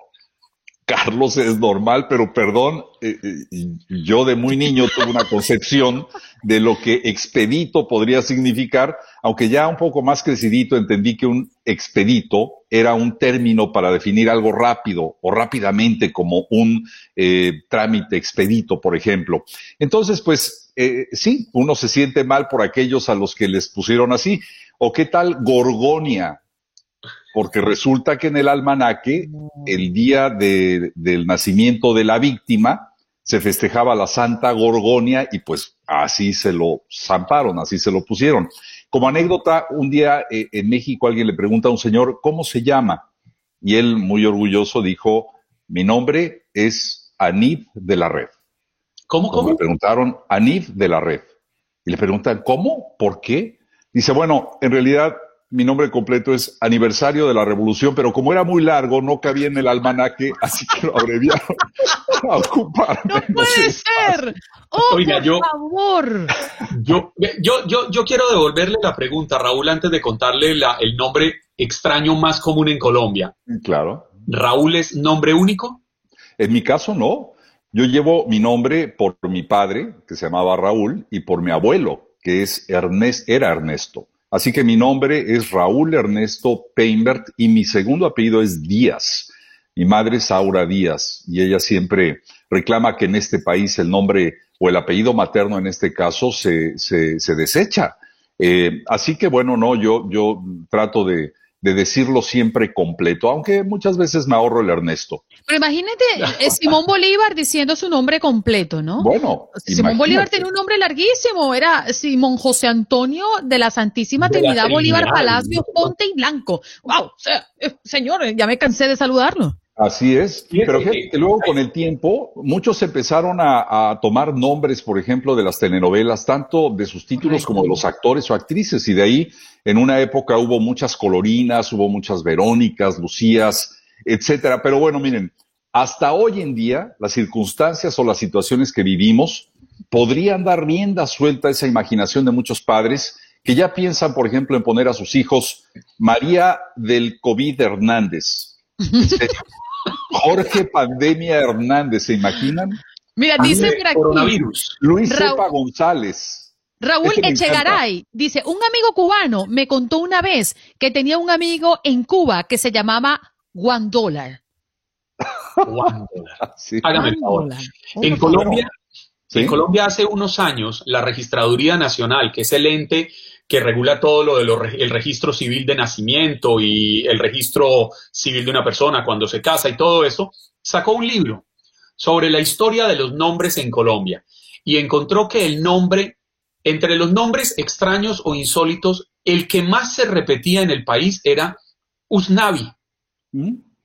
Carlos es normal, pero perdón, eh, eh, yo de muy niño tuve una concepción de lo que expedito podría significar, aunque ya un poco más crecidito entendí que un expedito era un término para definir algo rápido o rápidamente como un eh, trámite expedito, por ejemplo. Entonces, pues sí, uno se siente mal por aquellos a los que les pusieron así. ¿O qué tal Gorgonia? Porque resulta que en el almanaque, el día de- del nacimiento de la víctima, se festejaba la Santa Gorgonia y pues así se lo zamparon, así se lo pusieron. Como anécdota, un día eh, en México alguien le pregunta a un señor, ¿cómo se llama? Y él, muy orgulloso, dijo, mi nombre es Anib de la Red. ¿Cómo, cómo? le preguntaron, Anib de la Red. Y le preguntan, ¿cómo? ¿Por qué? Dice, bueno, en realidad mi nombre completo es Aniversario de la Revolución, pero como era muy largo, no cabía en el almanaque, así que lo abreviaron a ocuparme. ¡No puede ser! ¡Oh, Oiga, por yo- favor! Yo, yo, yo, yo quiero devolverle la pregunta, Raúl, antes de contarle la- el nombre extraño más común en Colombia. Claro. ¿Raúl es nombre único? En mi caso, no. Yo llevo mi nombre por mi padre, que se llamaba Raúl, y por mi abuelo, que es Ernest, era Ernesto. Así que mi nombre es Raúl Ernesto Peinbert y mi segundo apellido es Díaz. Mi madre es Aura Díaz y ella siempre reclama que en este país el nombre o el apellido materno en este caso se, se, se desecha. Eh, así que bueno, no, yo, yo trato de, de decirlo siempre completo, aunque muchas veces me ahorro el Ernesto. Pero imagínate eh, Simón Bolívar diciendo su nombre completo, ¿no? Bueno, Simón Bolívar tenía un nombre larguísimo, era Simón José Antonio de la Santísima De la Trinidad Bolívar Trinidad. Palacio Ponte y Blanco. ¡Wow! señor, ya me cansé de saludarlo. Así es, pero luego con el tiempo muchos empezaron a, a tomar nombres, por ejemplo, de las telenovelas, tanto de sus títulos como de los actores o actrices, y de ahí en una época hubo muchas colorinas, hubo muchas Verónicas, Lucías, etcétera. Pero bueno, miren, hasta hoy en día las circunstancias o las situaciones que vivimos podrían dar rienda suelta a esa imaginación de muchos padres que ya piensan, por ejemplo, en poner a sus hijos María del COVID Hernández. Jorge Pandemia Hernández, ¿se imaginan? Mira, dice. Coronavirus. Luis Raúl. Cepa González. Raúl Echegaray dice, un amigo cubano me contó una vez que tenía un amigo en Cuba que se llamaba One Dollar. One Dollar. Hágame el favor. En Colombia, en Colombia hace unos años, la Registraduría Nacional, que es el ente que regula todo lo del registro civil de nacimiento y el registro civil de una persona cuando se casa y todo eso, sacó un libro sobre la historia de los nombres en Colombia y encontró que el nombre entre los nombres extraños o insólitos, el que más se repetía en el país era Usnavi.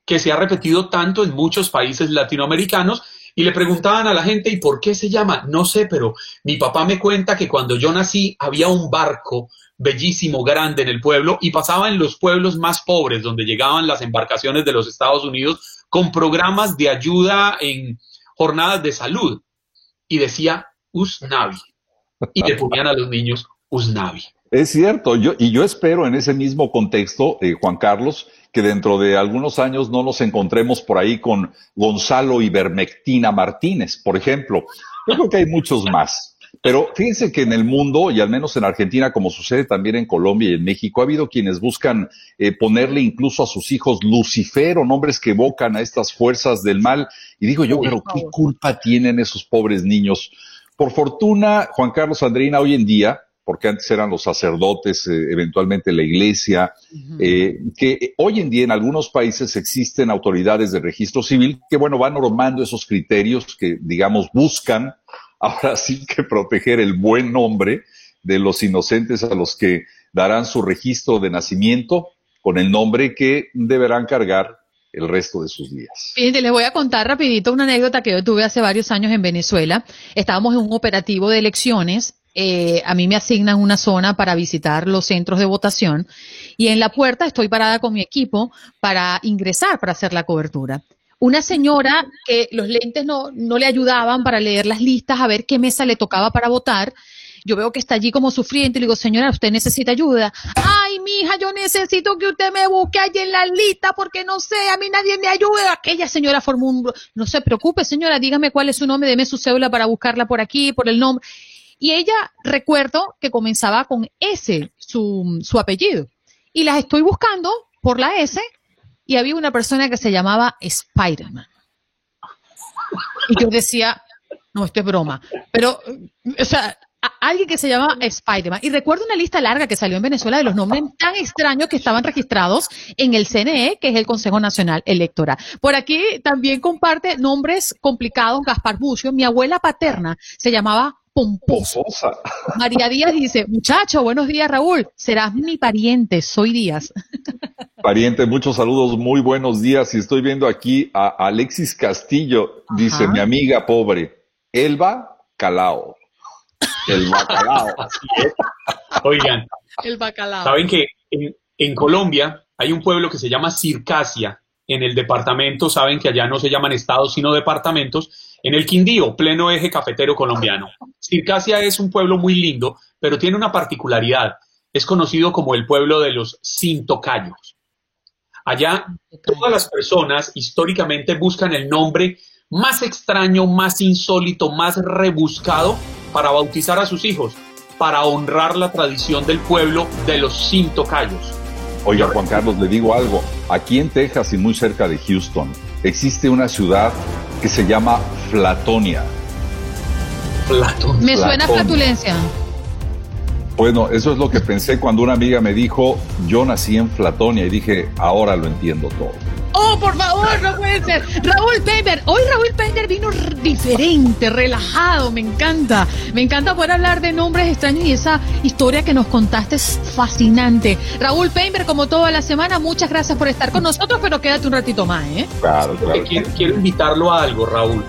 Que se ha repetido tanto en muchos países latinoamericanos y le preguntaban a la gente, ¿y por qué se llama? No sé, pero mi papá me cuenta que cuando yo nací había un barco bellísimo, grande en el pueblo y pasaba en los pueblos más pobres donde llegaban las embarcaciones de los Estados Unidos con programas de ayuda en jornadas de salud. Y decía Usnavi y le ponían a los niños Usnavi. Es cierto, yo, y yo espero en ese mismo contexto, eh, Juan Carlos, que dentro de algunos años no nos encontremos por ahí con Gonzalo Ibermectina Martínez, por ejemplo. Yo creo que hay muchos más. Pero fíjense que en el mundo, y al menos en Argentina, como sucede también en Colombia y en México, ha habido quienes buscan eh, ponerle incluso a sus hijos Lucifer o nombres que evocan a estas fuerzas del mal. Y digo yo, pero ¿qué culpa tienen esos pobres niños? Por fortuna, Juan Carlos Andreina, hoy en día, porque antes eran los sacerdotes, eh, eventualmente la iglesia, eh, que hoy en día en algunos países existen autoridades de registro civil que, bueno, van normando esos criterios que, digamos, buscan ahora sí que proteger el buen nombre de los inocentes a los que darán su registro de nacimiento con el nombre que deberán cargar el resto de sus días. Fíjense, les voy a contar rapidito una anécdota que yo tuve hace varios años en Venezuela. Estábamos en un operativo de elecciones. Eh, a mí me asignan una zona para visitar los centros de votación y en la puerta estoy parada con mi equipo para ingresar, para hacer la cobertura. Una señora que los lentes no, no le ayudaban para leer las listas, a ver qué mesa le tocaba para votar, yo veo que está allí como sufriente y le digo, señora, usted necesita ayuda. Ay, mija, yo necesito que usted me busque allí en la lista porque no sé, a mí nadie me ayuda. Aquella señora formó un... No se preocupe, señora, dígame cuál es su nombre, deme su cédula para buscarla por aquí, por el nombre. Y ella, recuerdo que comenzaba con S, su, su apellido. Y las estoy buscando por la S y había una persona que se llamaba Spider-Man. Y yo decía, no, esto es broma. Pero, o sea, alguien que se llama Spider-Man. Y recuerdo una lista larga que salió en Venezuela de los nombres tan extraños que estaban registrados en el CNE, que es el Consejo Nacional Electoral. Por aquí también comparte nombres complicados Gaspar Bucio. Mi abuela paterna se llamaba Pomposo. María Díaz dice, muchacho, buenos días Raúl, serás mi pariente, soy Díaz. Pariente, muchos saludos, muy buenos días. Y estoy viendo aquí a Alexis Castillo, dice mi amiga pobre, Elba Calao. El bacalao. Oigan, el bacalao. Saben que en, Colombia hay un pueblo que se llama Circasia, en el departamento, saben que allá no se llaman estados sino departamentos, en el Quindío, pleno eje cafetero colombiano. Circasia es un pueblo muy lindo, pero tiene una particularidad. Es conocido como el pueblo de los cintocayos. Allá todas las personas históricamente buscan el nombre más extraño, más insólito, más rebuscado para bautizar a sus hijos, para honrar la tradición del pueblo de los cinto callos. Oiga, Juan Carlos, le digo algo. Aquí en Texas y muy cerca de Houston existe una ciudad que se llama Flatonia. Flatonia. Me suena flatulencia. Bueno, eso es lo que pensé cuando una amiga me dijo, yo nací en Flatonia y dije, ahora lo entiendo todo. Oh, por favor, no puede ser. Raúl Pender, hoy Raúl Pender vino diferente, relajado, me encanta. Me encanta poder hablar de nombres extraños y esa historia que nos contaste es fascinante. Raúl Pender, como toda la semana, muchas gracias por estar con nosotros, pero quédate un ratito más, ¿eh? Claro, claro. quiero invitarlo a algo, Raúl.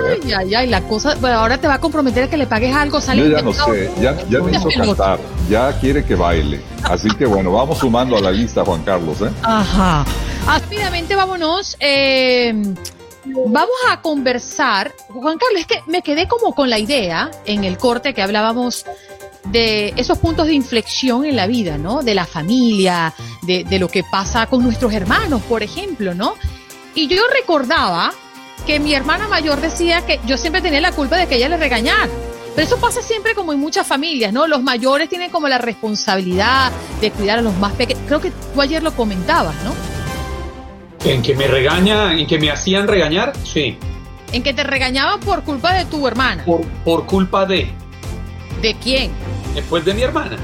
Ay, ay, ay, la cosa, bueno, ahora te va a comprometer a que le pagues algo, sale. Yo ya no sé, ya, ya me hizo cantar, ya quiere que baile. Así que bueno, vamos sumando a la lista, Juan Carlos, ¿eh? Ajá. Rápidamente, vámonos. Eh, vamos a conversar. Juan Carlos, es que me quedé como con la idea en el corte que hablábamos de esos puntos de inflexión en la vida, ¿no? De la familia, de, de lo que pasa con nuestros hermanos, por ejemplo, ¿no? Y yo recordaba que mi hermana mayor decía que yo siempre tenía la culpa de que ella le regañara. Pero eso pasa siempre como en muchas familias, ¿no? Los mayores tienen como la responsabilidad de cuidar a los más pequeños. Creo que tú ayer lo comentabas, ¿no? En que me regaña, en que me hacían regañar, sí. En que te regañaban por culpa de tu hermana. Por, por culpa de. ¿De quién? Después de mi hermana.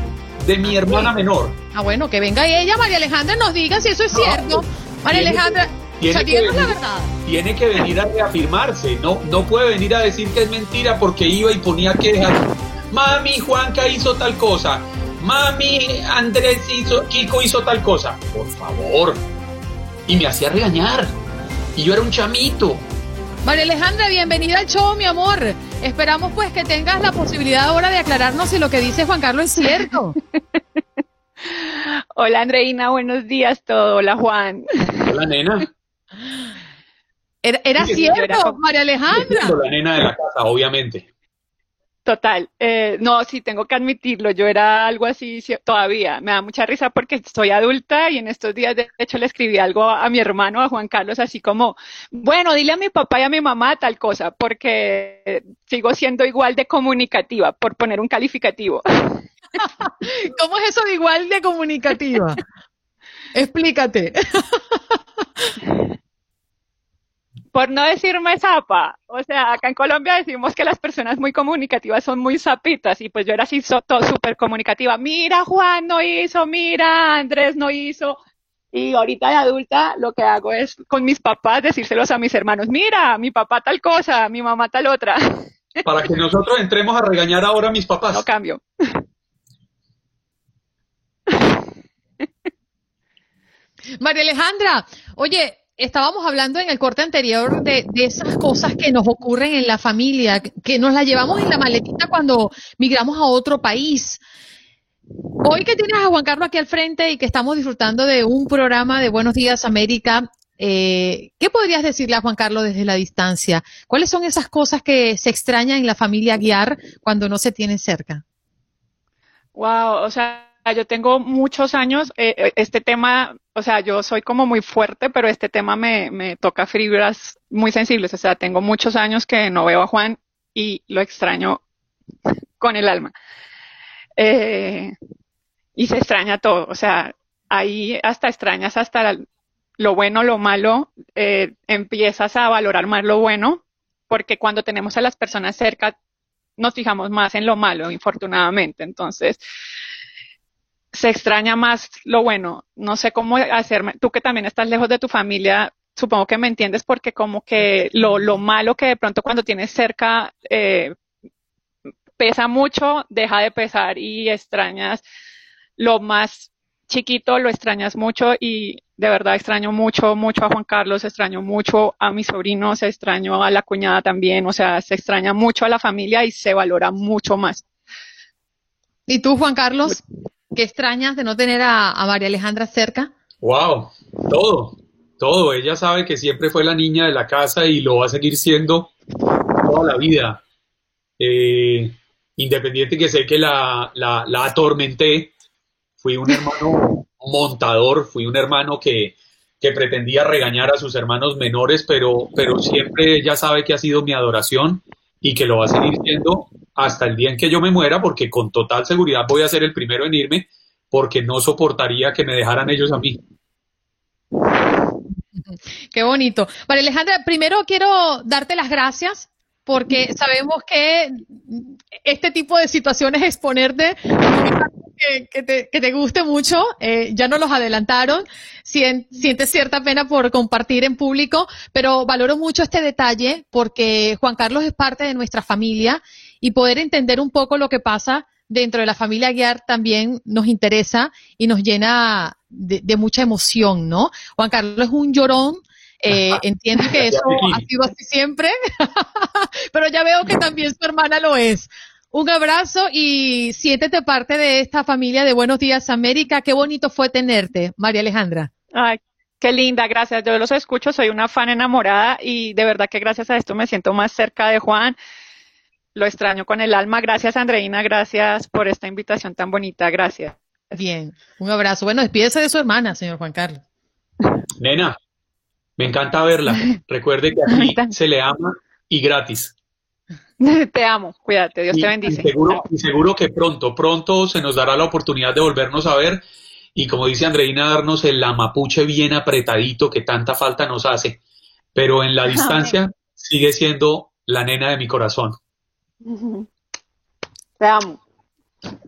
De mi hermana menor. Ah, bueno, que venga ella, María Alejandra, nos diga si eso es cierto. María Alejandra, tiene, que venir, la verdad. tiene que venir a reafirmarse. No, no puede venir a decir que es mentira porque iba y ponía quejas. Mami, Juanca hizo tal cosa. Mami, Andrés hizo, Kiko hizo tal cosa. Por favor. Y me hacía regañar. Y yo era un chamito. María Alejandra, bienvenida al show, mi amor. Esperamos pues que tengas la posibilidad ahora de aclararnos si lo que dice Juan Carlos es cierto. Hola Andreina, buenos días todo. Hola Juan. Hola nena. Era, era Sí, cierto, yo era como- María Alejandra. La nena de la casa, obviamente. Total, eh, no, sí, tengo que admitirlo, yo era algo así sí, todavía, me da mucha risa porque soy adulta y en estos días de hecho le escribí algo a, a mi hermano, a Juan Carlos, así como, bueno, dile a mi papá y a mi mamá tal cosa, porque sigo siendo igual de comunicativa, por poner un calificativo. ¿Cómo es eso de igual de comunicativa? Explícate. Por no decirme zapa, o sea, acá en Colombia decimos que las personas muy comunicativas son muy zapitas y pues yo era así súper comunicativa. Mira, Juan no hizo, mira, Andrés no hizo. Y ahorita de adulta lo que hago es con mis papás decírselos a mis hermanos, mira, mi papá tal cosa, mi mamá tal otra. Para que nosotros entremos a regañar ahora a mis papás. No cambio. María Alejandra, oye, estábamos hablando en el corte anterior de, esas cosas que nos ocurren en la familia, que nos las llevamos en la maletita cuando migramos a otro país. Hoy que tienes a Juan Carlos aquí al frente y que estamos disfrutando de un programa de Buenos Días América, eh, ¿qué podrías decirle a Juan Carlos desde la distancia? ¿Cuáles son esas cosas que se extrañan en la familia Guiar cuando no se tienen cerca? Wow, o sea, yo tengo muchos años, eh, eh, este tema, o sea, yo soy como muy fuerte, pero este tema me, me toca fibras muy sensibles, o sea, tengo muchos años que no veo a Juan y lo extraño con el alma. Eh, y se extraña todo, o sea, ahí hasta extrañas hasta lo bueno, lo malo, eh, empiezas a valorar más lo bueno, porque cuando tenemos a las personas cerca, nos fijamos más en lo malo, infortunadamente. Entonces, se extraña más lo bueno. No sé cómo hacerme, tú que también estás lejos de tu familia, supongo que me entiendes porque como que lo, lo malo que de pronto cuando tienes cerca eh, pesa mucho, deja de pesar y extrañas lo más chiquito, lo extrañas mucho y de verdad extraño mucho, mucho a Juan Carlos, extraño mucho a mis sobrinos, extraño a la cuñada también, o sea, se extraña mucho a la familia y se valora mucho más. ¿Y tú, Juan Carlos, qué extrañas de no tener a, a María Alejandra cerca? Wow, todo, todo. Ella sabe que siempre fue la niña de la casa y lo va a seguir siendo toda la vida. Eh, independiente que sé que la, la, la atormenté, fui un hermano montador, fui un hermano que, que pretendía regañar a sus hermanos menores, pero, pero siempre ella sabe que ha sido mi adoración y que lo va a seguir siendo hasta el día en que yo me muera, porque con total seguridad voy a ser el primero en irme, porque no soportaría que me dejaran ellos a mí. Qué bonito. María Alejandra, primero quiero darte las gracias porque sabemos que este tipo de situaciones exponerte que, que, te, que te guste mucho, eh, ya nos los adelantaron, Sien, sientes cierta pena por compartir en público, pero valoro mucho este detalle porque Juan Carlos es parte de nuestra familia y poder entender un poco lo que pasa dentro de la familia Guiar también nos interesa y nos llena de, de mucha emoción, ¿no? Juan Carlos es un llorón, eh, entiendo que eso ha sido así siempre, pero ya veo que también su hermana lo es. Un abrazo y siéntete parte de esta familia de Buenos Días América. Qué bonito fue tenerte, María Alejandra. Ay, qué linda, gracias. Yo los escucho, soy una fan enamorada y de verdad que gracias a esto me siento más cerca de Juan. Lo extraño con el alma. Gracias, Andreina, gracias por esta invitación tan bonita. Gracias. Bien, un abrazo. Bueno, despídese de su hermana, señor Juan Carlos. Nena, me encanta verla. Recuerde que aquí se le ama y gratis. Te amo, cuídate, Dios te bendice. seguro, y seguro que pronto, pronto se nos dará la oportunidad de volvernos a ver y como dice Andreina, darnos el mapuche bien apretadito que tanta falta nos hace. Pero en la distancia sigue siendo la nena de mi corazón. Te amo.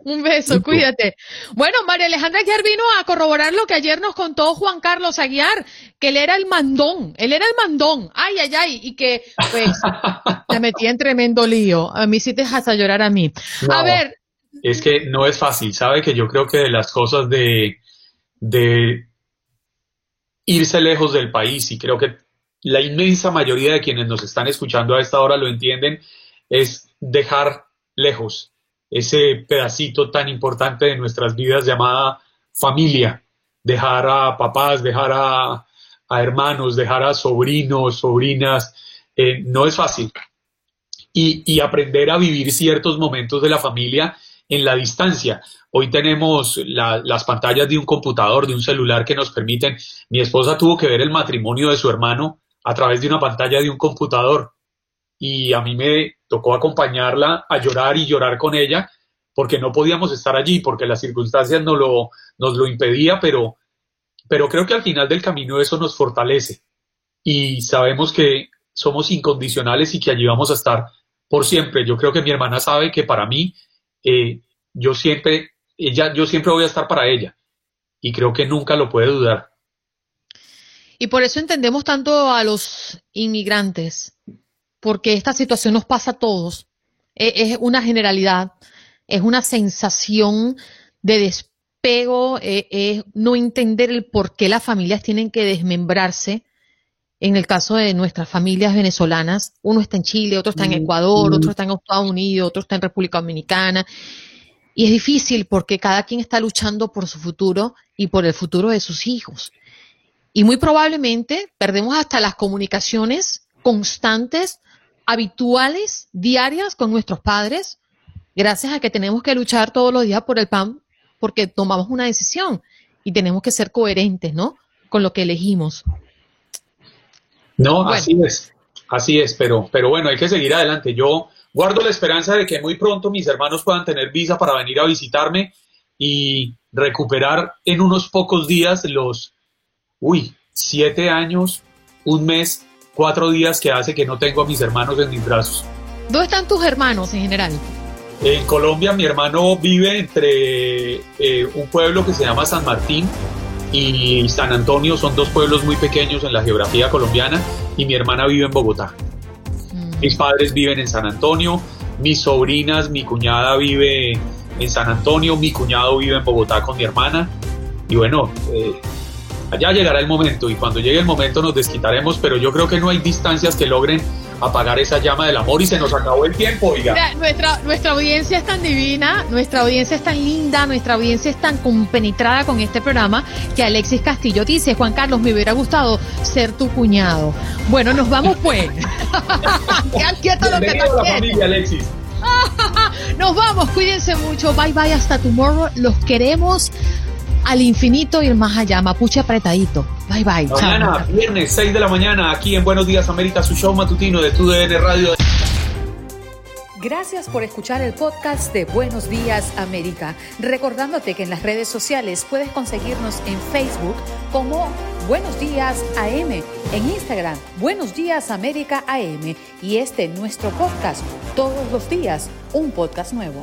Un beso, cuídate. Bueno, María Alejandra ayer vino a corroborar lo que ayer nos contó Juan Carlos Aguiar, que él era el mandón, él era el mandón, ay, ay, ay, y que pues me metí en tremendo lío. A mí sí te dejas a llorar a mí. a ver. Es que no es fácil, sabe que yo creo que de las cosas de, de irse lejos del país, y creo que la inmensa mayoría de quienes nos están escuchando a esta hora lo entienden, es dejar lejos ese pedacito tan importante de nuestras vidas llamada familia, dejar a papás, dejar a, hermanos, dejar a sobrinos, sobrinas, eh, no es fácil. Y, aprender a vivir ciertos momentos de la familia en la distancia. Hoy tenemos las pantallas de un computador, de un celular que nos permiten. Mi esposa tuvo que ver el matrimonio de su hermano a través de una pantalla de un computador y a mí me tocó acompañarla a llorar y llorar con ella porque no podíamos estar allí, porque las circunstancias no lo, nos lo impedía, pero, pero creo que al final del camino eso nos fortalece y sabemos que somos incondicionales y que allí vamos a estar por siempre. Yo creo que mi hermana sabe que para mí, eh, yo siempre, ella, yo siempre voy a estar para ella y creo que nunca lo puede dudar. Y por eso entendemos tanto a los inmigrantes, porque esta situación nos pasa a todos. E, es, una generalidad, es una sensación de despego, e, es no entender el por qué las familias tienen que desmembrarse. En el caso de nuestras familias venezolanas, uno está en Chile, otro está en mm, Ecuador, otro mm. está en Estados Unidos, otro está en República Dominicana. Y es difícil porque cada quien está luchando por su futuro y por el futuro de sus hijos. Y muy probablemente perdemos hasta las comunicaciones constantes habituales, diarias con nuestros padres, gracias a que tenemos que luchar todos los días por el pan, porque tomamos una decisión y tenemos que ser coherentes, ¿no? Con lo que elegimos. No, así es, así es, pero, pero bueno, hay que seguir adelante. Yo guardo la esperanza de que muy pronto mis hermanos puedan tener visa para venir a visitarme y recuperar en unos pocos días los, uy, siete años, un mes cuatro días que hace que no tengo a mis hermanos en mis brazos. ¿Dónde están tus hermanos en general? En Colombia mi hermano vive entre eh, un pueblo que se llama San Martín y San Antonio, son dos pueblos muy pequeños en la geografía colombiana y mi hermana vive en Bogotá. Mm. Mis padres viven en San Antonio, mis sobrinas, mi cuñada vive en San Antonio, mi cuñado vive en Bogotá con mi hermana y bueno, eh, Allá llegará el momento y cuando llegue el momento nos desquitaremos, pero yo creo que no hay distancias que logren apagar esa llama del amor y se nos acabó el tiempo, oiga. nuestra, nuestra audiencia es tan divina, nuestra audiencia es tan linda, nuestra audiencia es tan compenetrada con este programa que Alexis Castillo dice, Juan Carlos, me hubiera gustado ser tu cuñado. Bueno, nos vamos pues. Qué lo que la familia, Alexis. Nos vamos, cuídense mucho. Bye bye, hasta tomorrow. Los queremos al infinito y el más allá. Mapuche apretadito. Bye bye. Mañana, viernes, 6 de la mañana, aquí en Buenos Días América, su show matutino de TUDN Radio. Gracias por escuchar el podcast de Buenos Días América. Recordándote que en las redes sociales puedes conseguirnos en Facebook como Buenos Días AM, en Instagram Buenos Días América AM y este nuestro podcast, todos los días un podcast nuevo.